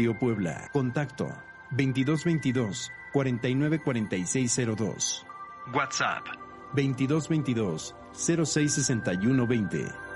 Radio Puebla. Contacto 2222 494602. WhatsApp 2222 066120.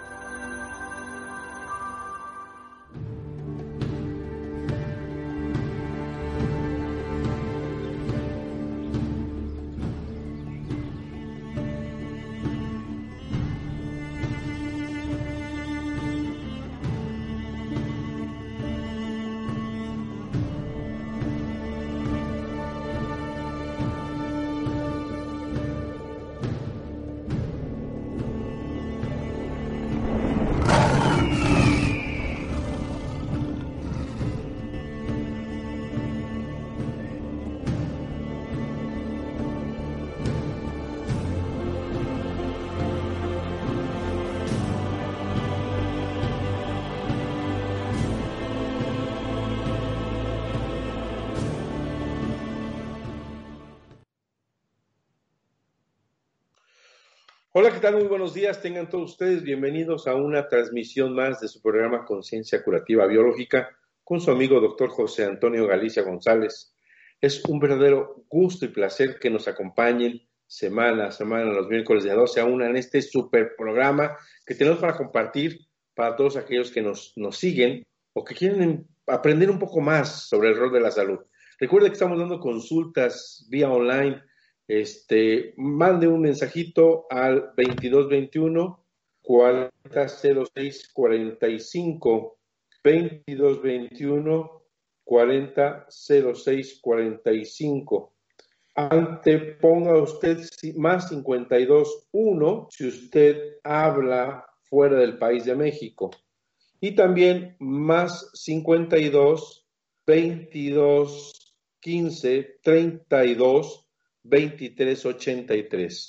Hola, ¿qué tal? Muy buenos días. Tengan todos ustedes bienvenidos a una transmisión más de su programa Conciencia Curativa Biológica con su amigo doctor José Antonio Galicia González. Es un verdadero gusto y placer que nos acompañen semana a semana, los miércoles de 12 a 1 en este super programa que tenemos para compartir para todos aquellos que nos, nos siguen o que quieren aprender un poco más sobre el rol de la salud. Recuerden que estamos dando consultas vía online este, mande un mensajito al 2221 4006 45 2221 4006 45 ante ponga usted más 52 1 si usted habla fuera del país de México. Y también más 52 22 15 32 2383.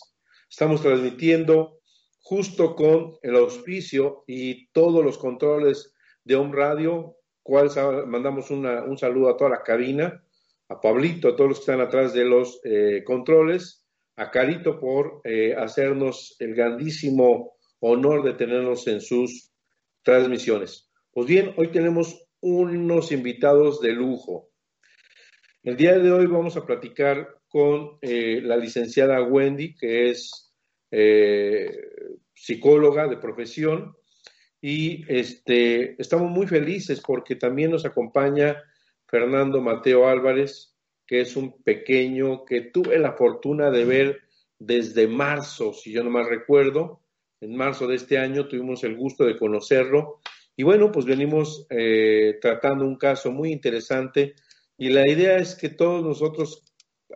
Estamos transmitiendo justo con el auspicio y todos los controles de Home Radio, cual mandamos un saludo a toda la cabina, a Pablito, a todos los que están atrás de los eh, controles, a Carito por eh, hacernos el grandísimo honor de tenernos en sus transmisiones. Pues bien, hoy tenemos unos invitados de lujo. El día de hoy vamos a platicar con eh, la licenciada Wendy, que es eh, psicóloga de profesión, y este, estamos muy felices porque también nos acompaña Fernando Mateo Álvarez, que es un pequeño que tuve la fortuna de ver desde marzo, si yo no mal recuerdo, en marzo de este año tuvimos el gusto de conocerlo. Y bueno, pues venimos eh, tratando un caso muy interesante y la idea es que todos nosotros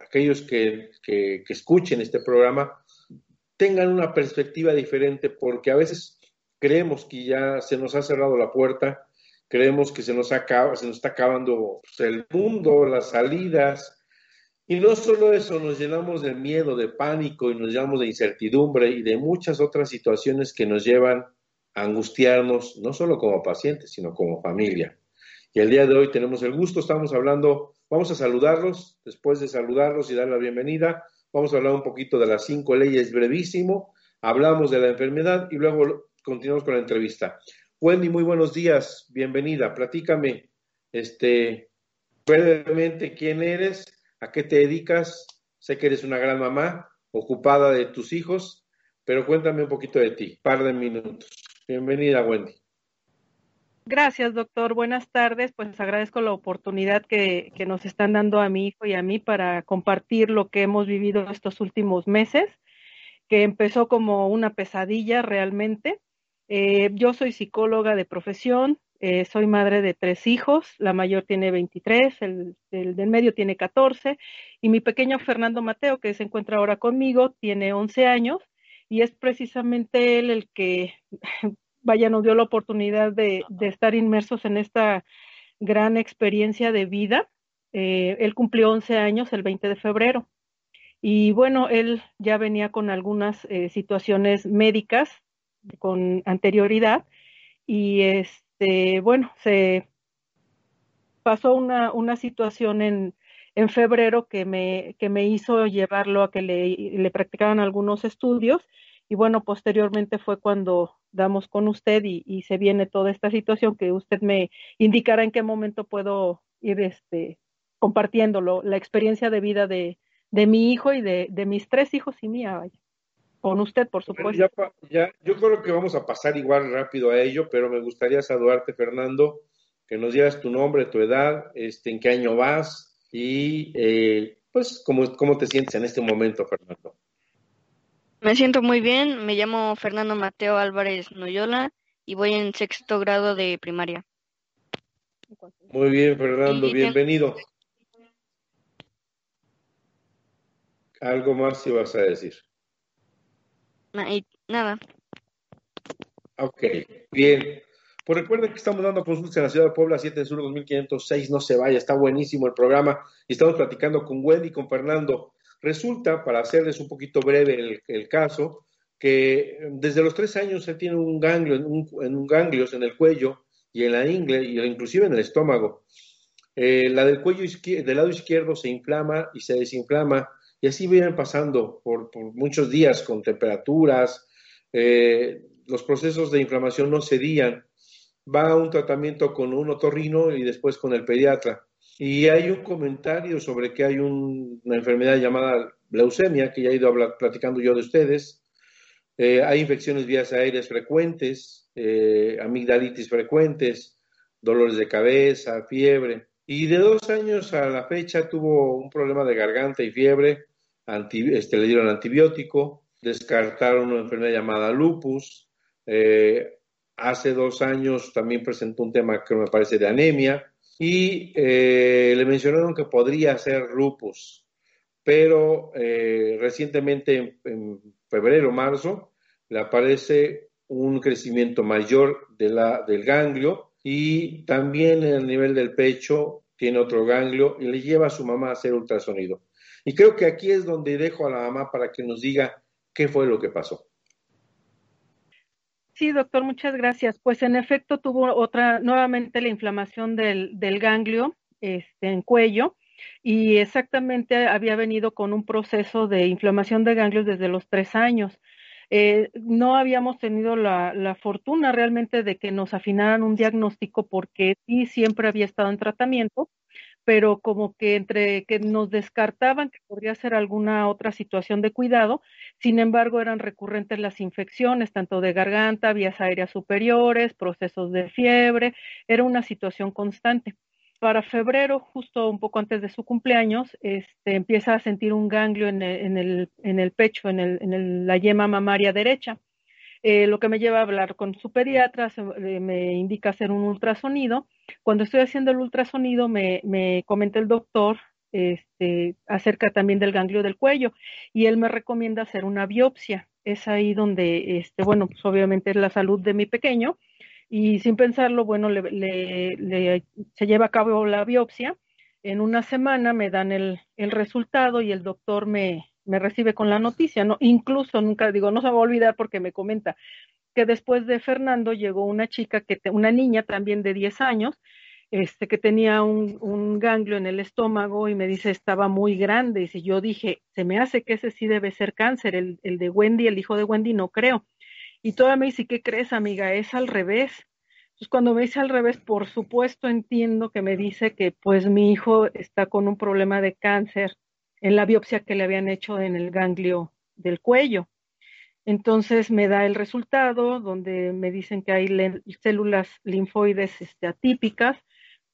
aquellos que, escuchen este programa tengan una perspectiva diferente, porque a veces creemos que ya se nos ha cerrado la puerta, creemos que se nos, acaba, se nos está acabando pues, el mundo, las salidas, Y no solo eso, nos llenamos de miedo, de pánico y nos llenamos de incertidumbre y de muchas otras situaciones que nos llevan a angustiarnos, no solo como pacientes, sino como familia. Y el día de hoy tenemos el gusto, estamos hablando, vamos a saludarlos, después de saludarlos y dar la bienvenida, vamos a hablar un poquito de las cinco leyes brevísimo, hablamos de la enfermedad y luego continuamos con la entrevista. Wendy, muy buenos días, bienvenida, platícame, este, brevemente quién eres, a qué te dedicas, sé que eres una gran mamá, ocupada de tus hijos, pero cuéntame un poquito de ti, par de minutos. Bienvenida, Wendy. Gracias, doctor. Buenas tardes. Pues agradezco la oportunidad que, nos están dando a mi hijo y a mí para compartir lo que hemos vivido estos últimos meses, que empezó como una pesadilla realmente. Eh, yo soy psicóloga de profesión, eh, soy madre de tres hijos, la mayor tiene 23, el, el, del medio tiene 14 y mi pequeño Fernando Mateo, que se encuentra ahora conmigo, tiene 11 años y es precisamente él el que vaya, nos dio la oportunidad de, estar inmersos en esta gran experiencia de vida. Eh, él cumplió 11 años el 20 de febrero. Y bueno, él ya venía con algunas eh, situaciones médicas con anterioridad y este, bueno, se pasó una, una situación en, en febrero que me, que me hizo llevarlo a que le, le practicaran algunos estudios y bueno, posteriormente fue cuando damos con usted y, se viene toda esta situación que usted me indicará en qué momento puedo ir este, compartiéndolo, la experiencia de vida de, de mi hijo y de, de, mis tres hijos y mía, con usted, por supuesto. Ya, yo creo que vamos a pasar igual rápido a ello, pero me gustaría saludarte, Fernando, que nos digas tu nombre, tu edad, este, en qué año vas y eh, pues cómo, cómo te sientes en este momento, Fernando. Me siento muy bien, me llamo Fernando Mateo Álvarez Noyola y voy en sexto grado de primaria. Muy bien, Fernando, bienvenido. ¿Algo más ibas a decir? Nada. Ok, bien. Pues recuerden que estamos dando consultas en la ciudad de Puebla, 7 de sur 2506. No se vaya, está buenísimo el programa. Y estamos platicando con Wendy y con Fernando. Resulta, para hacerles un poquito breve el, caso, que desde los tres años él tiene un ganglio, en un, ganglios en el cuello y en la ingle, y inclusive en el estómago. Eh, la del cuello del lado izquierdo se inflama y se desinflama, y así vienen pasando por, muchos días con temperaturas, eh, los procesos de inflamación no cedían. Va a un tratamiento con un otorrino y después con el pediatra. Y hay un comentario sobre que hay una enfermedad llamada leucemia, que ya he ido platicando yo de ustedes. Eh, hay infecciones vías aéreas frecuentes, eh, amigdalitis frecuentes, dolores de cabeza, fiebre. Y de dos años a la fecha tuvo un problema de garganta y fiebre, este, le dieron antibiótico, descartaron una enfermedad llamada lupus. Eh, hace dos años también presentó un tema que me parece de anemia y eh, le mencionaron que podría ser lupus, pero eh, recientemente en, febrero, marzo, le aparece un crecimiento mayor de la, del ganglio y también en el nivel del pecho tiene otro ganglio y le lleva a su mamá a hacer ultrasonido. Y creo que aquí es donde dejo a la mamá para que nos diga qué fue lo que pasó. Sí, doctor, muchas gracias. Pues en efecto tuvo otra, nuevamente la inflamación del, del ganglio este, en cuello y exactamente había venido con un proceso de inflamación de ganglios desde los tres años. Eh, no habíamos tenido la, la, fortuna realmente de que nos afinaran un diagnóstico porque sí siempre había estado en tratamiento, pero como que entre que nos descartaban que podría ser alguna otra situación de cuidado, sin embargo eran recurrentes las infecciones, tanto de garganta, vías aéreas superiores, procesos de fiebre, era una situación constante. Para febrero, justo un poco antes de su cumpleaños, este, empieza a sentir un ganglio en el, en el, en el pecho, en, el, en la yema mamaria derecha. Eh, lo que me lleva a hablar con su pediatra, eh, me indica hacer un ultrasonido. Cuando estoy haciendo el ultrasonido, me, me comenta el doctor este, acerca también del ganglio del cuello y él me recomienda hacer una biopsia. Es ahí donde, este, bueno, pues obviamente es la salud de mi pequeño y sin pensarlo, bueno, le, se lleva a cabo la biopsia En una semana me dan el, el resultado y el doctor me, me recibe con la noticia, ¿no? Incluso nunca digo, no se va a olvidar porque me comenta que después de Fernando llegó una chica, que una niña también de 10 años, este, que tenía un, un, ganglio en el estómago y me dice estaba muy grande. Y si yo dije, se me hace que ese sí debe ser cáncer, el, el de Wendy, el hijo de Wendy, no creo. Y toda me dice, ¿qué crees, amiga? Es al revés. Entonces, cuando me dice al revés, por supuesto entiendo que me dice que pues mi hijo está con un problema de cáncer en la biopsia que le habían hecho en el ganglio del cuello. Entonces me da el resultado donde me dicen que hay células linfoides este, atípicas.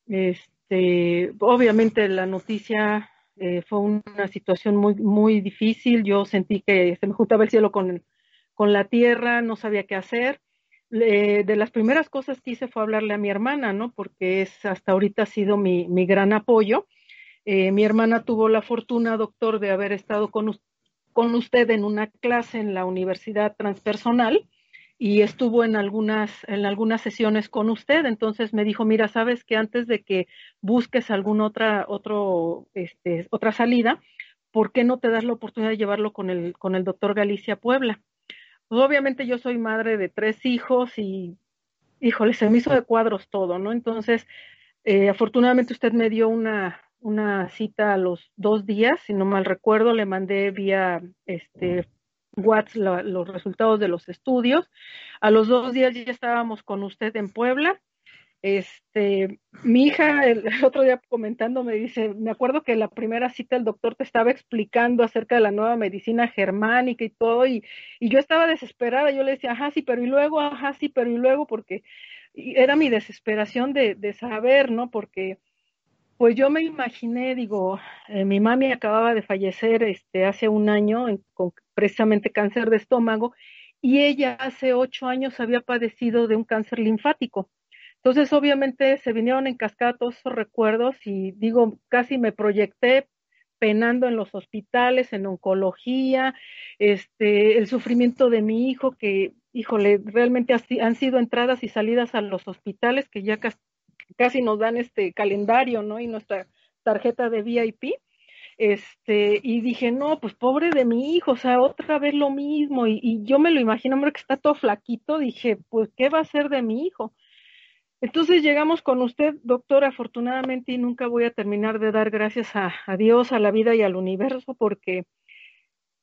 Este, obviamente la noticia eh, fue una situación muy, muy difícil. Yo sentí que se me juntaba el cielo con, con la tierra, no sabía qué hacer. de las primeras cosas que hice fue hablarle a mi hermana, ¿no? Porque es hasta ahorita ha sido mi, mi gran apoyo. Eh, mi hermana tuvo la fortuna, doctor, de haber estado con, con usted en una clase en la Universidad Transpersonal y estuvo en algunas, en algunas sesiones con usted. Entonces me dijo, mira, sabes que antes de que busques alguna otra, otro, este, otra salida, ¿por qué no te das la oportunidad de llevarlo con el, con el doctor Galicia Puebla? Pues obviamente yo soy madre de tres hijos y, híjole, se me hizo de cuadros todo, ¿no? Entonces, eh, afortunadamente usted me dio una, una cita a los dos días, si no mal recuerdo, le mandé vía este WhatsApp los resultados de los estudios. A los dos días ya estábamos con usted en Puebla. Este, mi hija el, otro día comentando me dice, me acuerdo que la primera cita el doctor te estaba explicando acerca de la nueva medicina germánica y todo, y, y yo estaba desesperada, yo le decía, ajá, sí, pero y luego, ajá, sí, pero y luego, porque era mi desesperación de, de saber, ¿no? Porque pues yo me imaginé, digo, eh, mi mami acababa de fallecer este, hace un año con precisamente cáncer de estómago y ella hace ocho años había padecido de un cáncer linfático. Entonces, obviamente, se vinieron en cascada todos esos recuerdos y digo, casi me proyecté penando en los hospitales, en oncología, este, el sufrimiento de mi hijo, que, híjole, realmente han sido entradas y salidas a los hospitales que ya casi nos dan este calendario, ¿no? Y nuestra tarjeta de VIP. Este, y dije, no, pues pobre de mi hijo, o sea, otra vez lo mismo. Y, yo me lo imagino, hombre, que está todo flaquito. Dije, pues, ¿qué va a ser de mi hijo? Entonces llegamos con usted, doctor, afortunadamente, y nunca voy a terminar de dar gracias a, a, Dios, a la vida y al universo, porque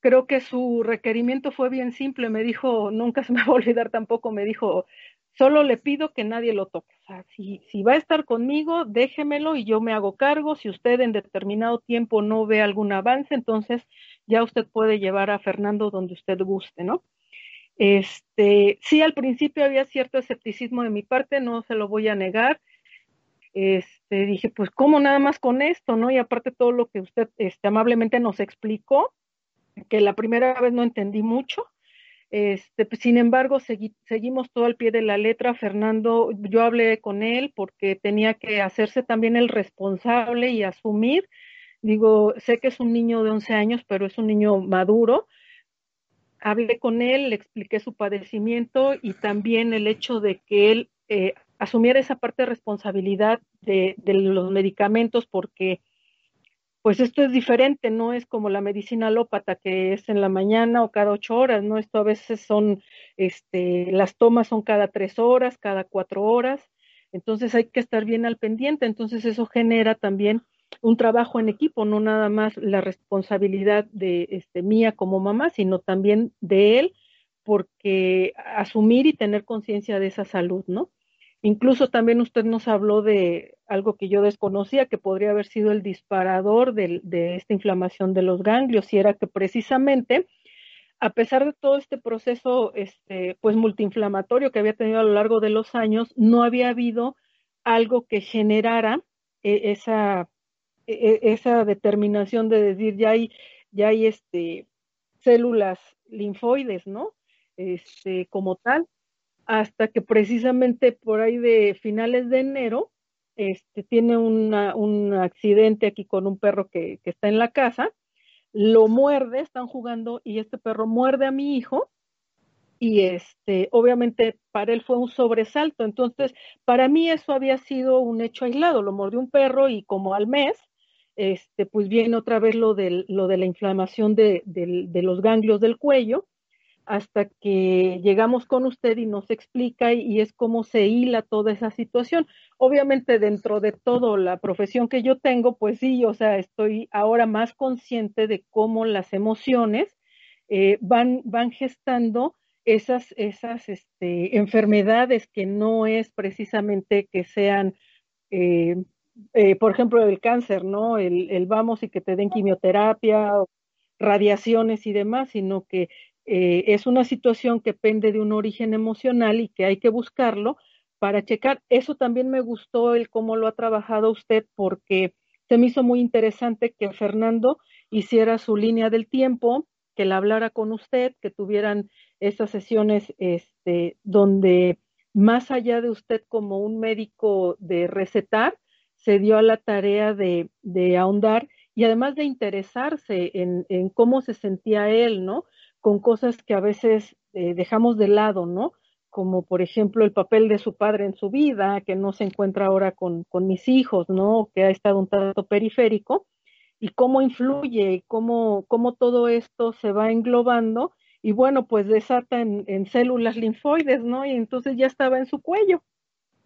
creo que su requerimiento fue bien simple. Me dijo, nunca se me va a olvidar tampoco, me dijo, Solo le pido que nadie lo toque. O sea, si, si va a estar conmigo, déjemelo y yo me hago cargo. Si usted en determinado tiempo no ve algún avance, entonces ya usted puede llevar a Fernando donde usted guste, ¿no? Este, sí, al principio había cierto escepticismo de mi parte, no se lo voy a negar. Este, dije, pues, ¿cómo nada más con esto, no? Y aparte todo lo que usted este, amablemente nos explicó, que la primera vez no entendí mucho, este, pues, sin embargo, seguimos todo al pie de la letra. Fernando, yo hablé con él porque tenía que hacerse también el responsable y asumir. Digo, sé que es un niño de 11 años, pero es un niño maduro. Hablé con él, le expliqué su padecimiento y también el hecho de que él eh, asumiera esa parte de responsabilidad de, de los medicamentos porque pues esto es diferente, no es como la medicina alópata que es en la mañana o cada ocho horas, ¿no? Esto a veces son, este, las tomas son cada tres horas, cada cuatro horas, entonces hay que estar bien al pendiente, entonces eso genera también un trabajo en equipo, no nada más la responsabilidad de este, mía como mamá, sino también de él, porque asumir y tener conciencia de esa salud, ¿no? Incluso también usted nos habló de algo que yo desconocía, que podría haber sido el disparador de, esta inflamación de los ganglios, y era que precisamente, a pesar de todo este proceso este, pues multiinflamatorio que había tenido a lo largo de los años, no había habido algo que generara eh, esa, eh, esa determinación de decir ya hay, ya hay este, células linfoides, ¿no? Este, como tal hasta que precisamente por ahí de finales de enero, este, tiene una, un accidente aquí con un perro que, que está en la casa, lo muerde, están jugando y este perro muerde a mi hijo y este, obviamente para él fue un sobresalto. Entonces, para mí eso había sido un hecho aislado, lo mordió un perro y como al mes, este, pues viene otra vez lo, lo de la inflamación de, los ganglios del cuello, hasta que llegamos con usted y nos explica y, es cómo se hila toda esa situación. Obviamente dentro de toda la profesión que yo tengo, pues sí, o sea, estoy ahora más consciente de cómo las emociones eh, van, van gestando esas, esas este, enfermedades que no es precisamente que sean eh, eh, por ejemplo, el cáncer, ¿no? El, vamos y que te den quimioterapia, radiaciones y demás, sino que eh, es una situación que pende de un origen emocional y que hay que buscarlo para checar. Eso también me gustó el cómo lo ha trabajado usted porque se me hizo muy interesante que Fernando hiciera su línea del tiempo, que la hablara con usted, que tuvieran esas sesiones este, donde más allá de usted como un médico de recetar, se dio a la tarea de, ahondar y además de interesarse en, cómo se sentía él, ¿no? Con cosas que a veces eh, dejamos de lado, ¿no? Como por ejemplo el papel de su padre en su vida, que no se encuentra ahora con, mis hijos, ¿no? Que ha estado un tanto periférico, y cómo influye, cómo, cómo todo esto se va englobando, y bueno, pues desata en, en células linfoides, ¿no? Y entonces ya estaba en su cuello.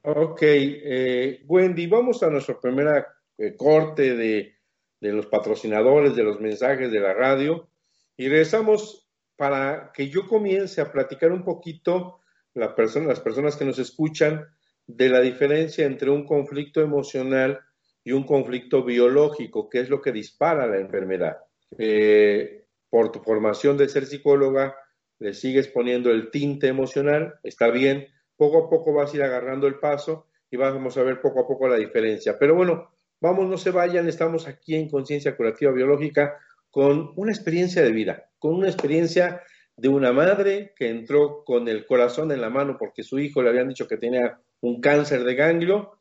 Ok, eh, Wendy, vamos a nuestro primer eh, corte de, los patrocinadores, de los mensajes de la radio y regresamos para que yo comience a platicar un poquito las personas que nos escuchan de la diferencia entre un conflicto emocional y un conflicto biológico, que es lo que dispara la enfermedad. Eh, por tu formación de ser psicóloga, le sigues poniendo el tinte emocional, está bien, poco a poco vas a ir agarrando el paso y vamos a ver poco a poco la diferencia. Pero bueno, vamos, no se vayan, estamos aquí en Conciencia Curativa Biológica con una experiencia de vida, con una experiencia de una madre que entró con el corazón en la mano porque su hijo le habían dicho que tenía un cáncer de ganglio.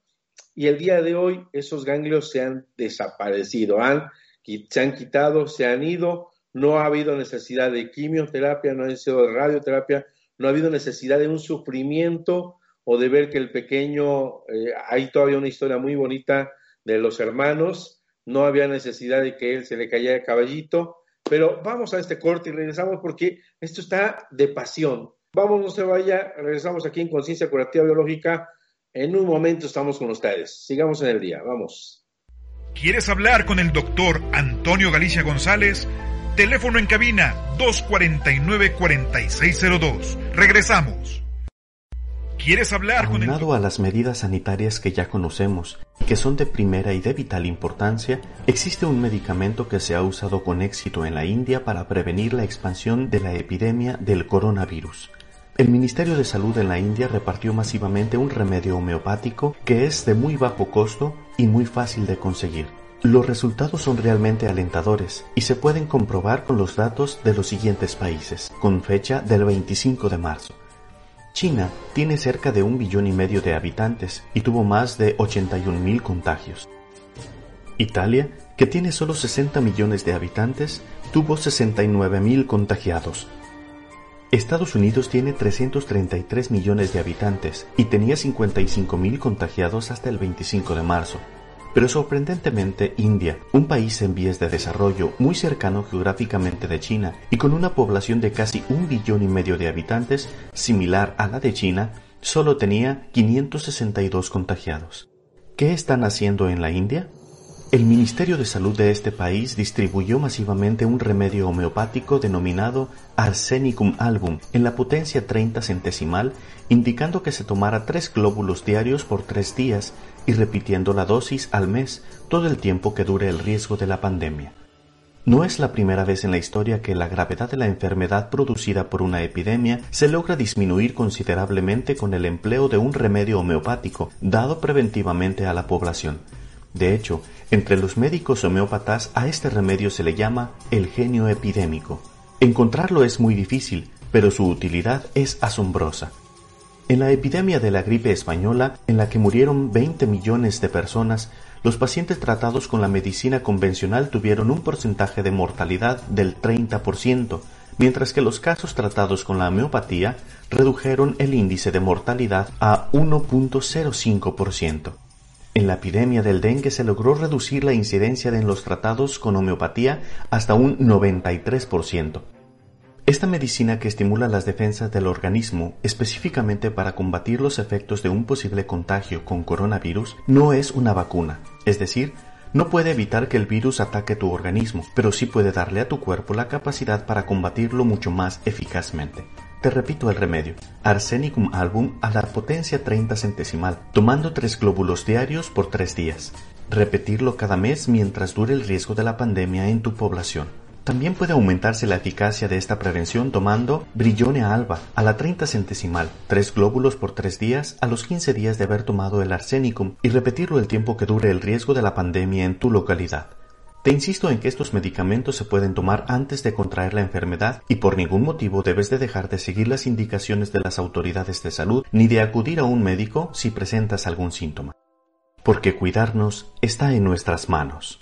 Y el día de hoy esos ganglios se han desaparecido, se han quitado, se han ido, no ha habido necesidad de quimioterapia, no ha necesidad de radioterapia, no ha habido necesidad de un sufrimiento o de ver que el pequeño, eh, hay todavía una historia muy bonita de los hermanos, no había necesidad de que él se le cayera el caballito, pero vamos a este corte y regresamos porque esto está de pasión. Vamos, no se vaya, regresamos aquí en Conciencia Curativa Biológica. En un momento estamos con ustedes. Sigamos en el día, vamos. ¿Quieres hablar con el doctor Antonio Galicia González? Teléfono en cabina 249-4602. Regresamos. ¿Quieres hablar con el... a las medidas sanitarias que ya conocemos y que son de primera y de vital importancia, existe un medicamento que se ha usado con éxito en la India para prevenir la expansión de la epidemia del coronavirus. El Ministerio de Salud en la India repartió masivamente un remedio homeopático que es de muy bajo costo y muy fácil de conseguir. Los resultados son realmente alentadores y se pueden comprobar con los datos de los siguientes países, con fecha del 25 de marzo. China tiene cerca de un billón y medio de habitantes y tuvo más de 81 mil contagios. Italia, que tiene solo 60 millones de habitantes, tuvo 69 mil contagiados. Estados Unidos tiene 333 millones de habitantes y tenía 55 mil contagiados hasta el 25 de marzo. Pero sorprendentemente India, un país en vías de desarrollo muy cercano geográficamente de China y con una población de casi un billón y medio de habitantes, similar a la de China, solo tenía 562 contagiados. ¿Qué están haciendo en la India? El Ministerio de Salud de este país distribuyó masivamente un remedio homeopático denominado Arsenicum album en la potencia 30 centesimal, indicando que se tomara tres glóbulos diarios por tres días y repitiendo la dosis al mes todo el tiempo que dure el riesgo de la pandemia. No es la primera vez en la historia que la gravedad de la enfermedad producida por una epidemia se logra disminuir considerablemente con el empleo de un remedio homeopático dado preventivamente a la población. De hecho, entre los médicos homeópatas a este remedio se le llama el genio epidémico. Encontrarlo es muy difícil, pero su utilidad es asombrosa. En la epidemia de la gripe española, en la que murieron 20 millones de personas, los pacientes tratados con la medicina convencional tuvieron un porcentaje de mortalidad del 30%, mientras que los casos tratados con la homeopatía redujeron el índice de mortalidad a 1.05%. En la epidemia del dengue se logró reducir la incidencia de los tratados con homeopatía hasta un 93%. Esta medicina que estimula las defensas del organismo específicamente para combatir los efectos de un posible contagio con coronavirus no es una vacuna, es decir, no puede evitar que el virus ataque tu organismo, pero sí puede darle a tu cuerpo la capacidad para combatirlo mucho más eficazmente. Te repito el remedio. Arsenicum album a la potencia 30 centesimal, tomando tres glóbulos diarios por tres días. Repetirlo cada mes mientras dure el riesgo de la pandemia en tu población. También puede aumentarse la eficacia de esta prevención tomando Brillone alba a la 30 centesimal, tres glóbulos por tres días a los 15 días de haber tomado el arsenicum y repetirlo el tiempo que dure el riesgo de la pandemia en tu localidad. Te insisto en que estos medicamentos se pueden tomar antes de contraer la enfermedad y por ningún motivo debes de dejar de seguir las indicaciones de las autoridades de salud ni de acudir a un médico si presentas algún síntoma. Porque cuidarnos está en nuestras manos.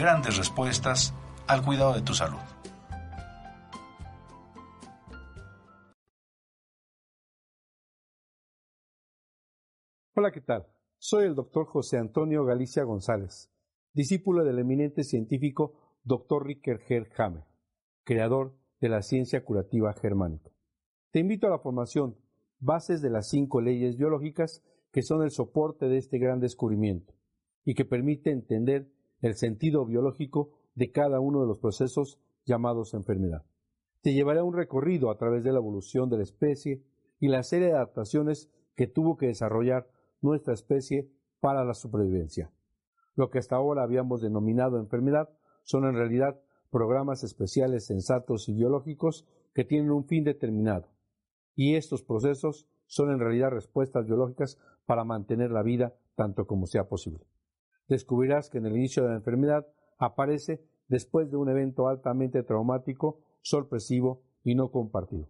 grandes respuestas al cuidado de tu salud. Hola, ¿qué tal? Soy el doctor José Antonio Galicia González, discípulo del eminente científico Dr. Ricker Hammer, creador de la ciencia curativa germánica. Te invito a la formación Bases de las cinco leyes biológicas que son el soporte de este gran descubrimiento y que permite entender el sentido biológico de cada uno de los procesos llamados enfermedad. Te llevaré a un recorrido a través de la evolución de la especie y la serie de adaptaciones que tuvo que desarrollar nuestra especie para la supervivencia. Lo que hasta ahora habíamos denominado enfermedad son en realidad programas especiales sensatos y biológicos que tienen un fin determinado. Y estos procesos son en realidad respuestas biológicas para mantener la vida tanto como sea posible descubrirás que en el inicio de la enfermedad aparece después de un evento altamente traumático, sorpresivo y no compartido.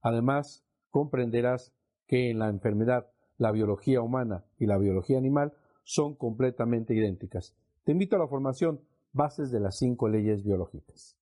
Además, comprenderás que en la enfermedad la biología humana y la biología animal son completamente idénticas. Te invito a la formación Bases de las cinco leyes biológicas.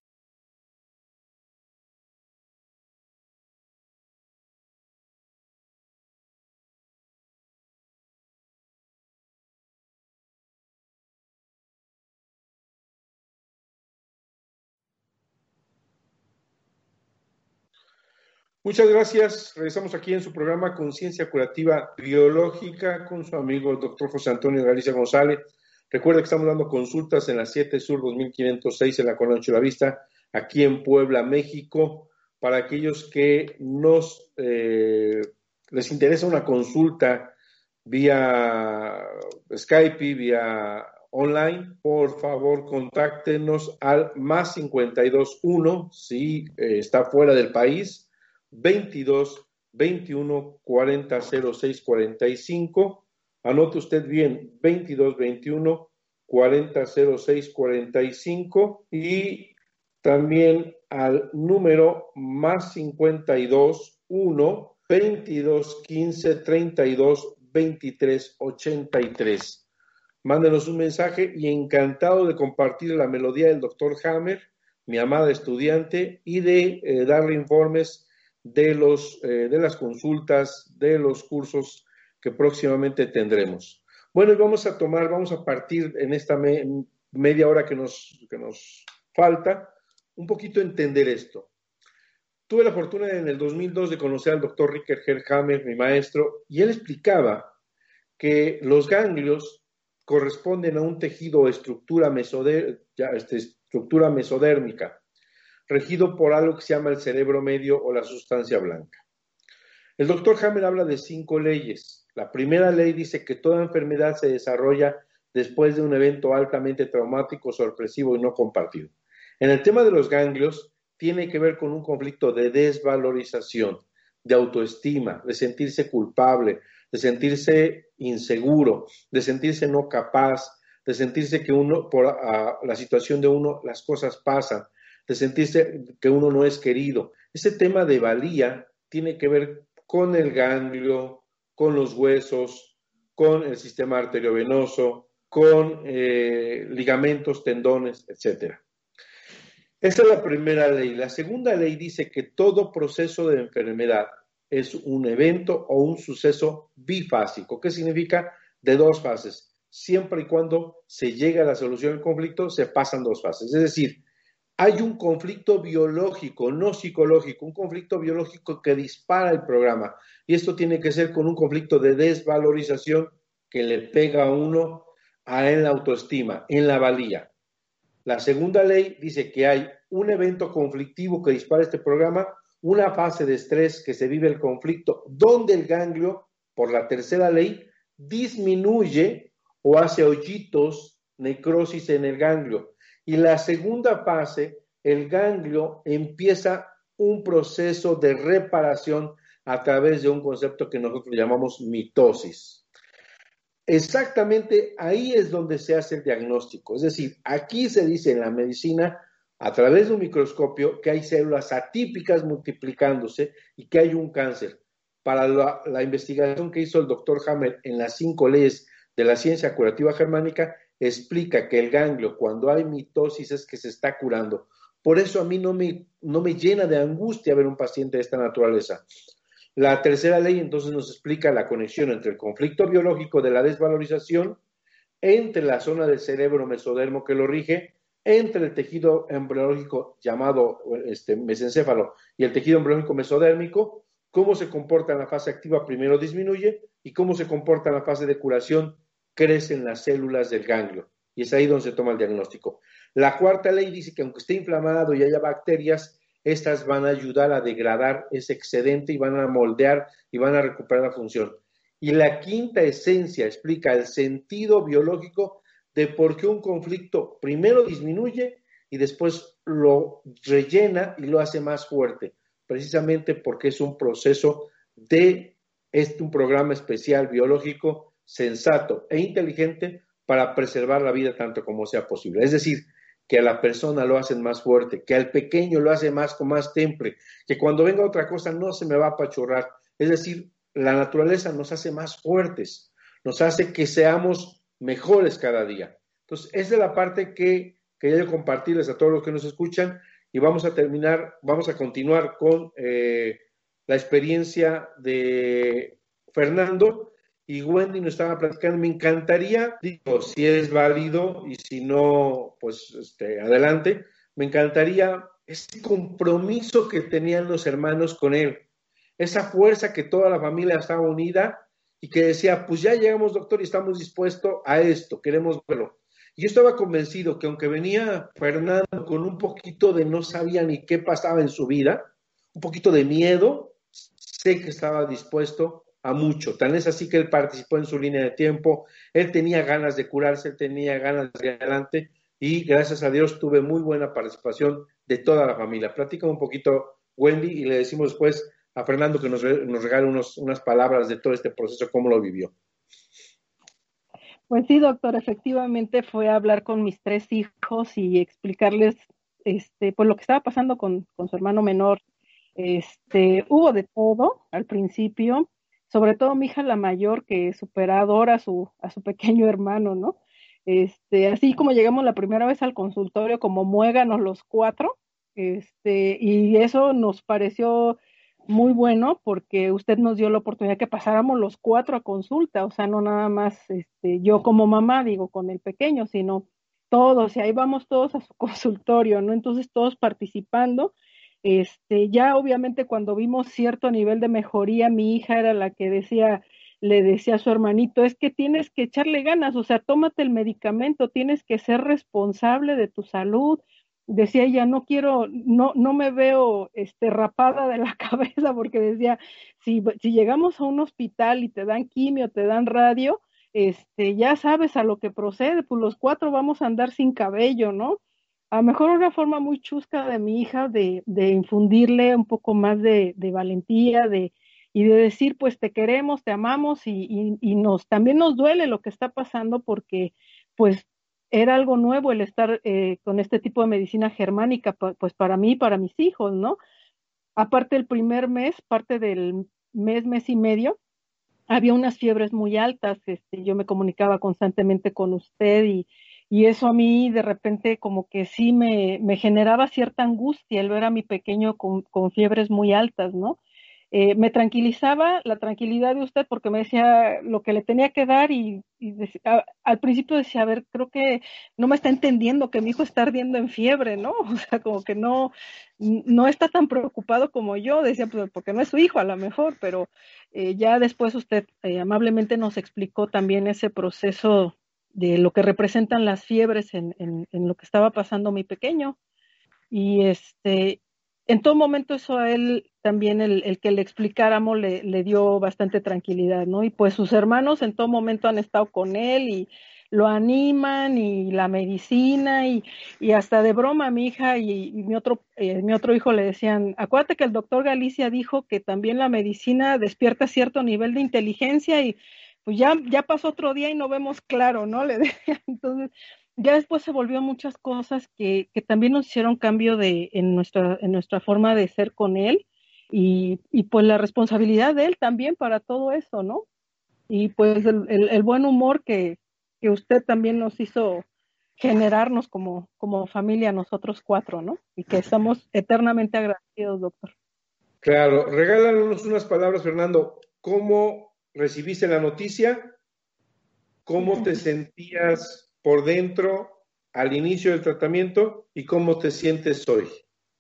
Muchas gracias. Regresamos aquí en su programa Conciencia Curativa Biológica con su amigo el doctor José Antonio Galicia González. Recuerda que estamos dando consultas en la 7 Sur 2506 en la Colonia La Vista, aquí en Puebla, México, para aquellos que nos eh, les interesa una consulta vía Skype, vía online, por favor contáctenos al más 521 si eh, está fuera del país 22 21 40 06 45. Anote usted bien, 22 21 40 06 45 y también al número más 52 1 22 15 32 23 83. Mándenos un mensaje y encantado de compartir la melodía del doctor Hammer, mi amada estudiante, y de eh, darle informes de, los, eh, de las consultas, de los cursos que próximamente tendremos. Bueno, y vamos a tomar, vamos a partir en esta media hora que nos, que nos falta, un poquito entender esto. Tuve la fortuna en el 2002 de conocer al doctor Ricker Herhammer, mi maestro, y él explicaba que los ganglios corresponden a un tejido o estructura, este, estructura mesodérmica regido por algo que se llama el cerebro medio o la sustancia blanca. El doctor Hammer habla de cinco leyes. La primera ley dice que toda enfermedad se desarrolla después de un evento altamente traumático, sorpresivo y no compartido. En el tema de los ganglios, tiene que ver con un conflicto de desvalorización, de autoestima, de sentirse culpable, de sentirse inseguro, de sentirse no capaz, de sentirse que uno, por la situación de uno, las cosas pasan, de sentirse que uno no es querido. Ese tema de valía tiene que ver con el ganglio, con los huesos, con el sistema arteriovenoso, con eh, ligamentos, tendones, etc. Esa es la primera ley. La segunda ley dice que todo proceso de enfermedad es un evento o un suceso bifásico. ¿Qué significa? De dos fases siempre y cuando se llega a la solución del conflicto, se pasan dos fases. Es decir, hay un conflicto biológico, no psicológico, un conflicto biológico que dispara el programa. Y esto tiene que ser con un conflicto de desvalorización que le pega a uno a en la autoestima, en la valía. La segunda ley dice que hay un evento conflictivo que dispara este programa, una fase de estrés que se vive el conflicto, donde el ganglio, por la tercera ley, disminuye o hace hoyitos, necrosis en el ganglio. Y la segunda fase, el ganglio empieza un proceso de reparación a través de un concepto que nosotros llamamos mitosis. Exactamente ahí es donde se hace el diagnóstico. Es decir, aquí se dice en la medicina, a través de un microscopio, que hay células atípicas multiplicándose y que hay un cáncer. Para la, investigación que hizo el doctor Hammer en las cinco leyes de la ciencia curativa germánica explica que el ganglio, cuando hay mitosis, es que se está curando. Por eso a mí no me, no me llena de angustia ver un paciente de esta naturaleza. La tercera ley entonces nos explica la conexión entre el conflicto biológico de la desvalorización, entre la zona del cerebro mesodermo que lo rige, entre el tejido embriológico llamado este, mesencéfalo y el tejido embriológico mesodérmico, cómo se comporta en la fase activa primero disminuye y cómo se comporta en la fase de curación crecen las células del ganglio. Y es ahí donde se toma el diagnóstico. La cuarta ley dice que aunque esté inflamado y haya bacterias, estas van a ayudar a degradar ese excedente y van a moldear y van a recuperar la función. Y la quinta esencia explica el sentido biológico de por qué un conflicto primero disminuye y después lo rellena y lo hace más fuerte, precisamente porque es un proceso de, es un programa especial biológico sensato e inteligente para preservar la vida tanto como sea posible. Es decir, que a la persona lo hacen más fuerte, que al pequeño lo hace más con más temple, que cuando venga otra cosa no se me va a apachurrar. Es decir, la naturaleza nos hace más fuertes, nos hace que seamos mejores cada día. Entonces, esa es la parte que quería compartirles a todos los que nos escuchan y vamos a terminar, vamos a continuar con eh, la experiencia de Fernando y Wendy nos estaba platicando, me encantaría, digo, si es válido y si no, pues este, adelante, me encantaría ese compromiso que tenían los hermanos con él, esa fuerza que toda la familia estaba unida y que decía, pues ya llegamos, doctor, y estamos dispuestos a esto, queremos verlo. Yo estaba convencido que aunque venía Fernando con un poquito de no sabía ni qué pasaba en su vida, un poquito de miedo, sé que estaba dispuesto a mucho. Tan es así que él participó en su línea de tiempo, él tenía ganas de curarse, él tenía ganas de ir adelante y gracias a Dios tuve muy buena participación de toda la familia. Platica un poquito, Wendy, y le decimos después a Fernando que nos, regale unos, unas palabras de todo este proceso, cómo lo vivió. Pues sí, doctor, efectivamente fue a hablar con mis tres hijos y explicarles este, pues lo que estaba pasando con, con su hermano menor. Este, hubo de todo al principio, sobre todo mi hija la mayor, que superadora a su, a su pequeño hermano, ¿no? Este, así como llegamos la primera vez al consultorio como muéganos los cuatro, este, y eso nos pareció muy bueno porque usted nos dio la oportunidad que pasáramos los cuatro a consulta, o sea, no nada más este, yo como mamá, digo, con el pequeño, sino todos, y ahí vamos todos a su consultorio, ¿no? Entonces todos participando este, ya obviamente cuando vimos cierto nivel de mejoría, mi hija era la que decía, le decía a su hermanito, es que tienes que echarle ganas, o sea, tómate el medicamento, tienes que ser responsable de tu salud. Decía ella, no quiero, no, no me veo este, rapada de la cabeza, porque decía, si, si llegamos a un hospital y te dan quimio, te dan radio, este, ya sabes a lo que procede, pues los cuatro vamos a andar sin cabello, ¿no? A lo mejor una forma muy chusca de mi hija de, de infundirle un poco más de, de valentía, de, y de decir, pues te queremos, te amamos y, y, nos también nos duele lo que está pasando porque pues era algo nuevo el estar eh, con este tipo de medicina germánica, pues para mí y para mis hijos, ¿no? Aparte el primer mes, parte del mes, mes y medio, había unas fiebres muy altas, este, yo me comunicaba constantemente con usted y, y eso a mí de repente como que sí me, me generaba cierta angustia el ver a mi pequeño con, fiebres muy altas, ¿no? Eh, me tranquilizaba la tranquilidad de usted porque me decía lo que le tenía que dar y, al principio decía, a ver, creo que no me está entendiendo que mi hijo está ardiendo en fiebre, ¿no? O sea, como que no, no está tan preocupado como yo, decía, pues porque no es su hijo a lo mejor, pero eh, ya después usted eh, amablemente nos explicó también ese proceso de lo que representan las fiebres en, en, lo que estaba pasando mi pequeño. Y este, en todo momento eso a él también el, que le explicáramos le, le, dio bastante tranquilidad, ¿no? Y pues sus hermanos en todo momento han estado con él y lo animan y la medicina y, y hasta de broma mi hija y, mi otro eh, mi otro hijo le decían, acuérdate que el doctor Galicia dijo que también la medicina despierta cierto nivel de inteligencia y pues ya, ya pasó otro día y no vemos claro, ¿no? Le decían, entonces ya después se volvió muchas cosas que, que también nos hicieron cambio de, en, nuestra, en nuestra forma de ser con él y, y pues la responsabilidad de él también para todo eso, ¿no? Y pues el, el, buen humor que, que, usted también nos hizo generarnos como, como familia nosotros cuatro, ¿no? Y que estamos eternamente agradecidos, doctor. Claro, regálanos unas palabras, Fernando. ¿Cómo recibiste la noticia? ¿Cómo te sentías por dentro al inicio del tratamiento y cómo te sientes hoy.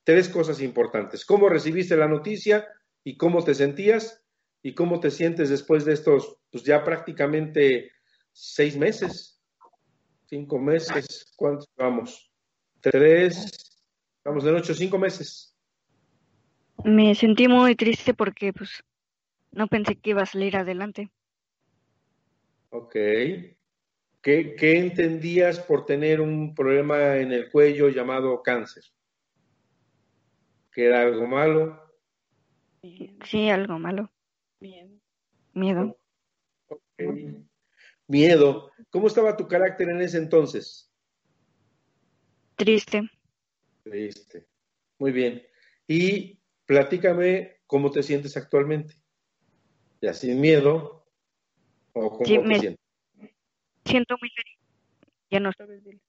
Tres cosas importantes. ¿Cómo recibiste la noticia y cómo te sentías? ¿Y cómo te sientes después de estos, pues ya prácticamente seis meses? Cinco meses. ¿Cuántos vamos? Tres. Vamos de ocho, cinco meses. Me sentí muy triste porque pues no pensé que iba a salir adelante. Ok. ¿Qué, entendías por tener un problema en el cuello llamado cáncer? ¿Que era algo malo? Sí, algo malo. Bien. Miedo. Miedo. ¿Cómo estaba tu carácter en ese entonces? Triste. Triste. Muy bien. Y platícame cómo te sientes actualmente. ¿Ya sin miedo? ¿O cómo te sientes? siento muy feliz. Ya no estoy.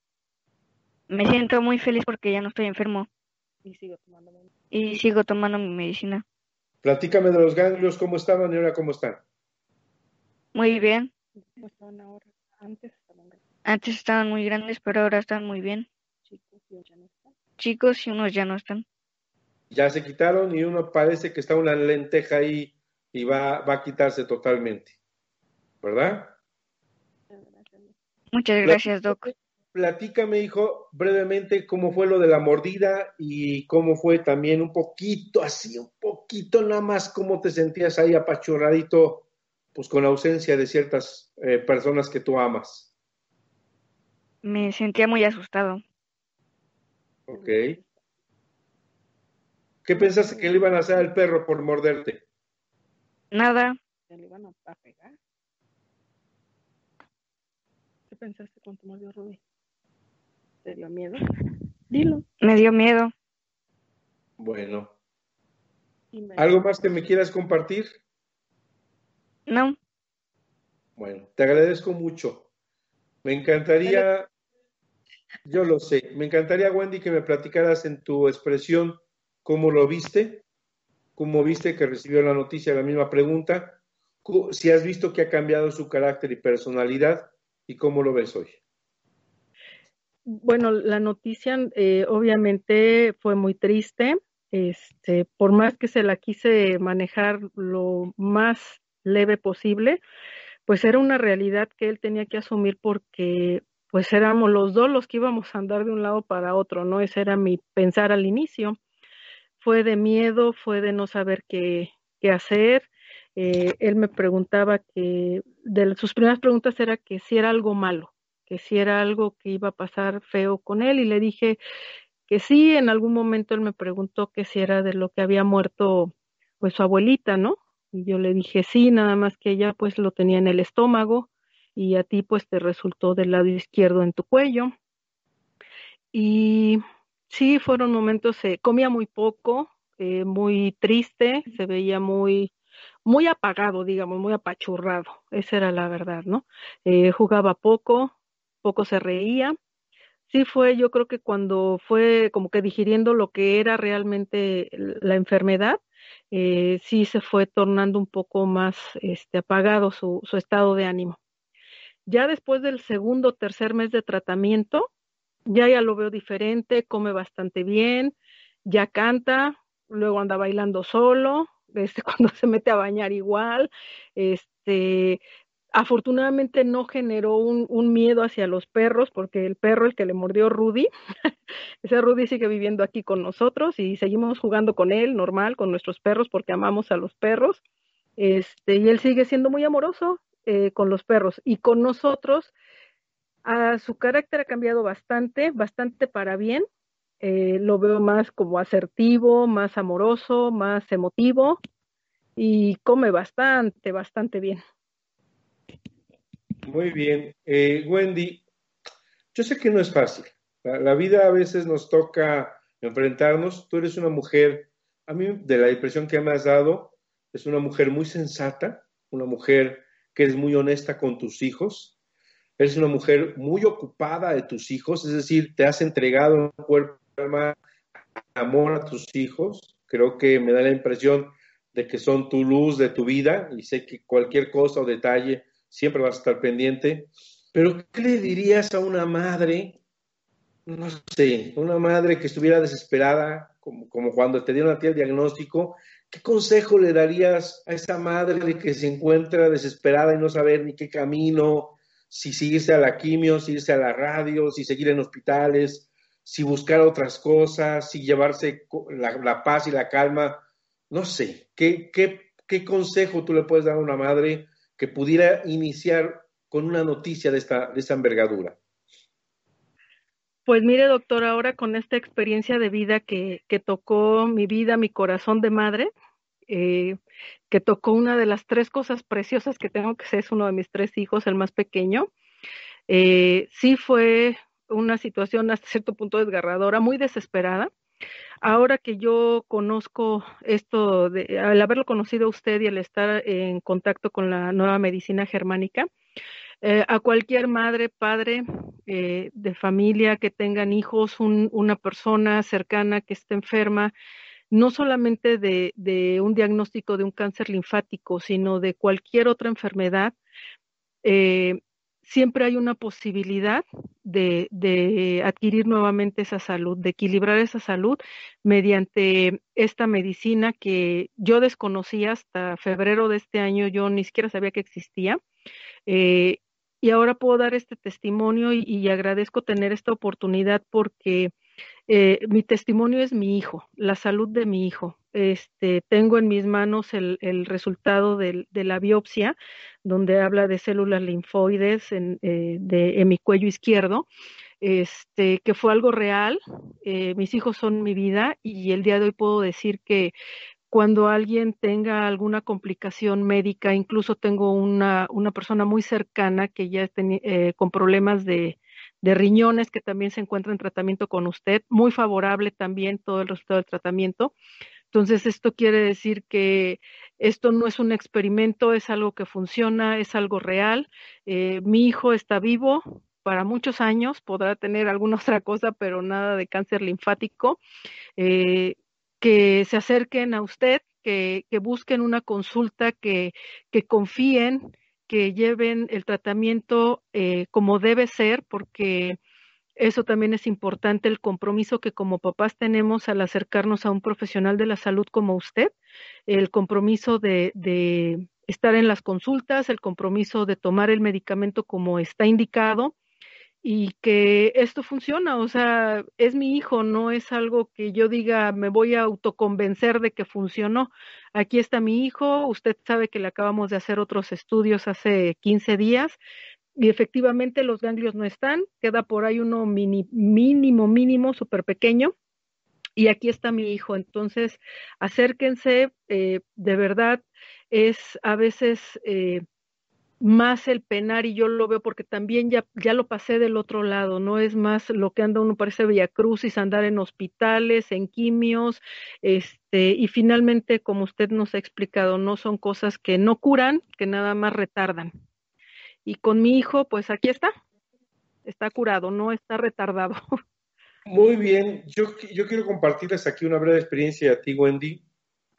Me siento muy feliz porque ya no estoy enfermo. Y sigo tomando, y sigo tomando mi medicina. Platícame de los ganglios, ¿cómo estaban y ahora cómo están? Muy bien. Antes estaban, Antes estaban muy grandes, pero ahora están muy bien. Chicos y unos ya no están. Ya se quitaron y uno parece que está una lenteja ahí y va, va a quitarse totalmente. ¿Verdad? Muchas gracias, Doc. Platícame, hijo, brevemente cómo fue lo de la mordida y cómo fue también un poquito, así, un poquito nada más, cómo te sentías ahí apachurradito, pues con ausencia de ciertas eh, personas que tú amas. Me sentía muy asustado. Ok. ¿Qué pensaste que le iban a hacer al perro por morderte? Nada. ¿Le iban a pegar? pensaste cuando mordió Ruby? ¿Te dio miedo? Dilo. Me dio miedo. Bueno. ¿Algo más que me quieras compartir? No. Bueno, te agradezco mucho. Me encantaría, yo lo sé, me encantaría, Wendy, que me platicaras en tu expresión cómo lo viste, cómo viste que recibió la noticia, la misma pregunta, si has visto que ha cambiado su carácter y personalidad ¿Y cómo lo ves hoy? Bueno, la noticia eh, obviamente fue muy triste. Este, por más que se la quise manejar lo más leve posible, pues era una realidad que él tenía que asumir porque pues éramos los dos los que íbamos a andar de un lado para otro, ¿no? Ese era mi pensar al inicio. Fue de miedo, fue de no saber qué, qué hacer, eh, él me preguntaba que, de sus primeras preguntas era que si era algo malo, que si era algo que iba a pasar feo con él y le dije que sí, en algún momento él me preguntó que si era de lo que había muerto pues su abuelita, ¿no? Y yo le dije sí, nada más que ella pues lo tenía en el estómago y a ti pues te resultó del lado izquierdo en tu cuello. Y sí, fueron momentos, eh, comía muy poco, eh, muy triste, se veía muy, muy apagado, digamos, muy apachurrado, esa era la verdad, ¿no? Eh, jugaba poco, poco se reía. Sí fue, yo creo que cuando fue como que digiriendo lo que era realmente la enfermedad, eh, sí se fue tornando un poco más este, apagado su, su estado de ánimo. Ya después del segundo o tercer mes de tratamiento, ya ya lo veo diferente, come bastante bien, ya canta, luego anda bailando solo, este, cuando se mete a bañar igual, este, afortunadamente no generó un, un, miedo hacia los perros, porque el perro, el que le mordió Rudy, ese Rudy sigue viviendo aquí con nosotros y seguimos jugando con él, normal, con nuestros perros, porque amamos a los perros, este, y él sigue siendo muy amoroso eh, con los perros y con nosotros. A su carácter ha cambiado bastante, bastante para bien. Eh, lo veo más como asertivo, más amoroso, más emotivo y come bastante, bastante bien. Muy bien. Eh, Wendy, yo sé que no es fácil. La, la, vida a veces nos toca enfrentarnos. Tú eres una mujer, a mí de la impresión que me has dado, es una mujer muy sensata, una mujer que es muy honesta con tus hijos, eres una mujer muy ocupada de tus hijos, es decir, te has entregado en cuerpo y amor a tus hijos. Creo que me da la impresión de que son tu luz de tu vida y sé que cualquier cosa o detalle siempre vas a estar pendiente. Pero, ¿qué le dirías a una madre, no sé, una madre que estuviera desesperada, como, como cuando te dieron a ti el diagnóstico? ¿Qué consejo le darías a esa madre que se encuentra desesperada y no saber ni qué camino, si seguirse a la quimio, si irse a la radio, si seguir en hospitales, si buscar otras cosas, si llevarse la, paz y la calma? No sé, ¿qué, ¿qué, qué consejo tú le puedes dar a una madre que pudiera iniciar con una noticia de esta, envergadura? Pues mire, doctor, ahora con esta experiencia de vida que, que tocó mi vida, mi corazón de madre, eh, que tocó una de las tres cosas preciosas que tengo, que es uno de mis tres hijos, el más pequeño, eh, sí fue una situación hasta cierto punto desgarradora, muy desesperada. Ahora que yo conozco esto, de, al haberlo conocido a usted y al estar en contacto con la nueva medicina germánica, eh, a cualquier madre, padre eh, de familia que tengan hijos, un, una persona cercana que esté enferma, no solamente de, un diagnóstico de un cáncer linfático, sino de cualquier otra enfermedad, eh, siempre hay una posibilidad de, adquirir nuevamente esa salud, de equilibrar esa salud mediante esta medicina que yo desconocía hasta febrero de este año, yo ni siquiera sabía que existía. Eh, y ahora puedo dar este testimonio y, agradezco tener esta oportunidad porque eh, mi testimonio es mi hijo, la salud de mi hijo. Este, tengo en mis manos el, resultado de, la biopsia, donde habla de células linfoides en, eh, de, mi cuello izquierdo, este, que fue algo real. Eh, mis hijos son mi vida y el día de hoy puedo decir que cuando alguien tenga alguna complicación médica, incluso tengo una, una persona muy cercana que ya eh, con problemas de, de riñones que también se encuentra en tratamiento con usted, muy favorable también todo el resultado del tratamiento. Entonces, esto quiere decir que esto no es un experimento, es algo que funciona, es algo real. Eh, mi hijo está vivo para muchos años, podrá tener alguna otra cosa, pero nada de cáncer linfático. Eh, que se acerquen a usted, que, que busquen una consulta, que, que confíen, que lleven el tratamiento eh, como debe ser, porque eso también es importante, el compromiso que como papás tenemos al acercarnos a un profesional de la salud como usted, el compromiso de, de estar en las consultas, el compromiso de tomar el medicamento como está indicado y que esto funciona, o sea, es mi hijo, no es algo que yo diga, me voy a autoconvencer de que funcionó. Aquí está mi hijo, usted sabe que le acabamos de hacer otros estudios hace 15 días y efectivamente los ganglios no están, queda por ahí uno mínimo, mínimo, súper pequeño. Y aquí está mi hijo. Entonces, acérquense, eh, de verdad, es a veces eh, más el penar y yo lo veo porque también ya, ya lo pasé del otro lado, no es más lo que anda uno parece Villa Crucis, andar en hospitales, en quimios, este, y finalmente, como usted nos ha explicado, no son cosas que no curan, que nada más retardan. Y con mi hijo, pues aquí está, está curado, no está retardado. Muy bien, yo, yo quiero compartirles aquí una breve experiencia a ti, Wendy,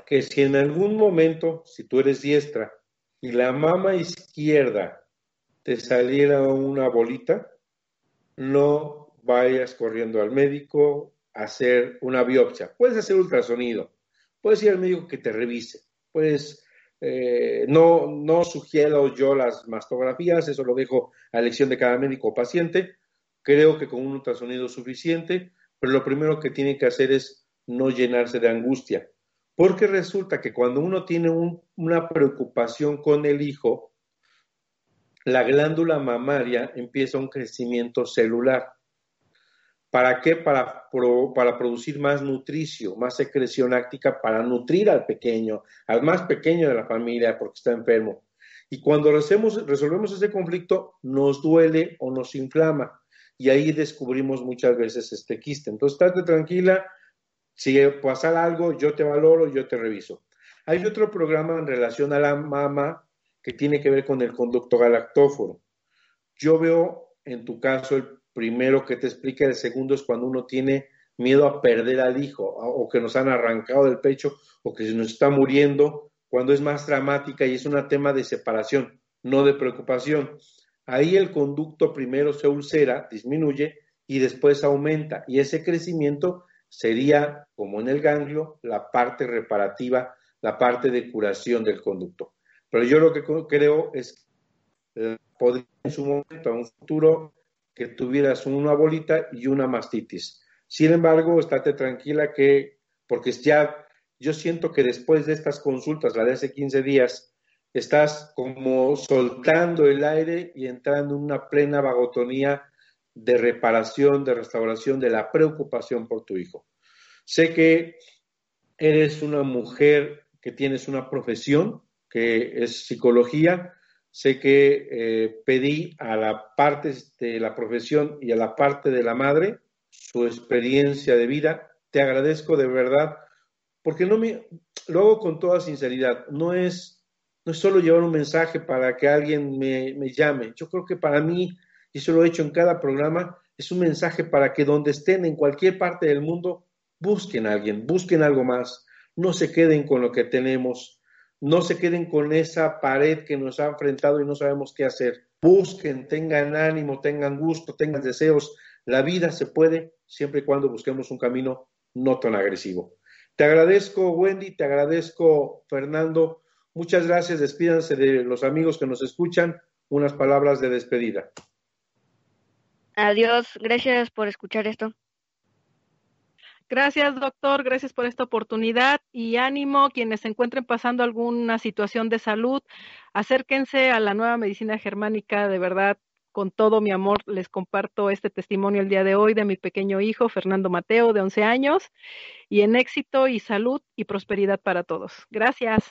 que si en algún momento, si tú eres diestra, y la mama izquierda te saliera una bolita, no vayas corriendo al médico a hacer una biopsia. Puedes hacer ultrasonido, puedes ir al médico que te revise, puedes, eh, no, no sugiero yo las mastografías, eso lo dejo a elección de cada médico o paciente. Creo que con un ultrasonido suficiente, pero lo primero que tiene que hacer es no llenarse de angustia. Porque resulta que cuando uno tiene una preocupación con el hijo, la glándula mamaria empieza un crecimiento celular. ¿Para qué? Para, para producir más nutricio, más secreción láctica para nutrir al pequeño, al más pequeño de la familia porque está enfermo. Y cuando resolvemos ese conflicto, nos duele o nos inflama. Y ahí descubrimos muchas veces este quiste. Entonces, estate tranquila, si pasa algo, yo te valoro, yo te reviso. Hay otro programa en relación a la mama que tiene que ver con el conducto galactóforo. Yo veo en tu caso el primero que te explica, el segundo es cuando uno tiene miedo a perder al hijo o que nos han arrancado del pecho o que se nos está muriendo, cuando es más dramática y es un tema de separación, no de preocupación. Ahí el conducto primero se ulcera, disminuye y después aumenta y ese crecimiento sería, como en el ganglio, la parte reparativa, la parte de curación del conducto. Pero yo lo que creo es que podría en su momento, en un futuro, que tuvieras una bolita y una mastitis. Sin embargo, estate tranquila que, porque ya, yo siento que después de estas consultas, la de hace 15 días, estás como soltando el aire y entrando en una plena vagotonía de reparación, de restauración, de la preocupación por tu hijo. Sé que eres una mujer que tienes una profesión, que es psicología. Sé que eh, pedí a la parte de la profesión y a la parte de la madre su experiencia de vida. Te agradezco de verdad, porque no me, lo hago con toda sinceridad. No es, no es solo llevar un mensaje para que alguien me, me llame. Yo creo que para mí y eso lo he hecho en cada programa, es un mensaje para que donde estén, en cualquier parte del mundo, busquen a alguien, busquen algo más, no se queden con lo que tenemos, no se queden con esa pared que nos ha enfrentado y no sabemos qué hacer. Busquen, tengan ánimo, tengan gusto, tengan deseos. La vida se puede siempre y cuando busquemos un camino no tan agresivo. Te agradezco, Wendy, te agradezco, Fernando. Muchas gracias. Despídanse de los amigos que nos escuchan. Unas palabras de despedida. Adiós, gracias por escuchar esto. Gracias, doctor. Gracias por esta oportunidad y ánimo. Quienes se encuentren pasando alguna situación de salud, acérquense a la nueva medicina germánica. De verdad, con todo mi amor, les comparto este testimonio el día de hoy de mi pequeño hijo, Fernando Mateo, de 11 años, y en éxito y salud y prosperidad para todos. Gracias.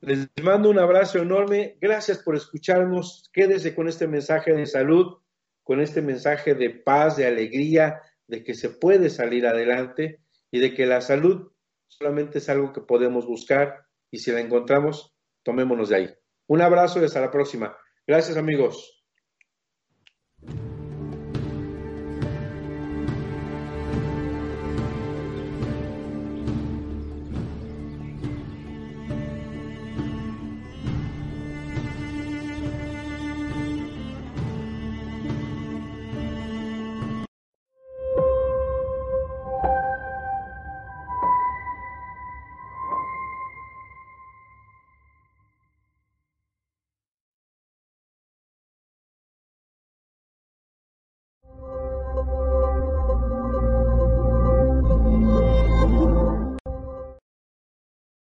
Les mando un abrazo enorme. Gracias por escucharnos. Quédese con este mensaje de salud con este mensaje de paz, de alegría, de que se puede salir adelante y de que la salud solamente es algo que podemos buscar y si la encontramos, tomémonos de ahí. Un abrazo y hasta la próxima. Gracias amigos.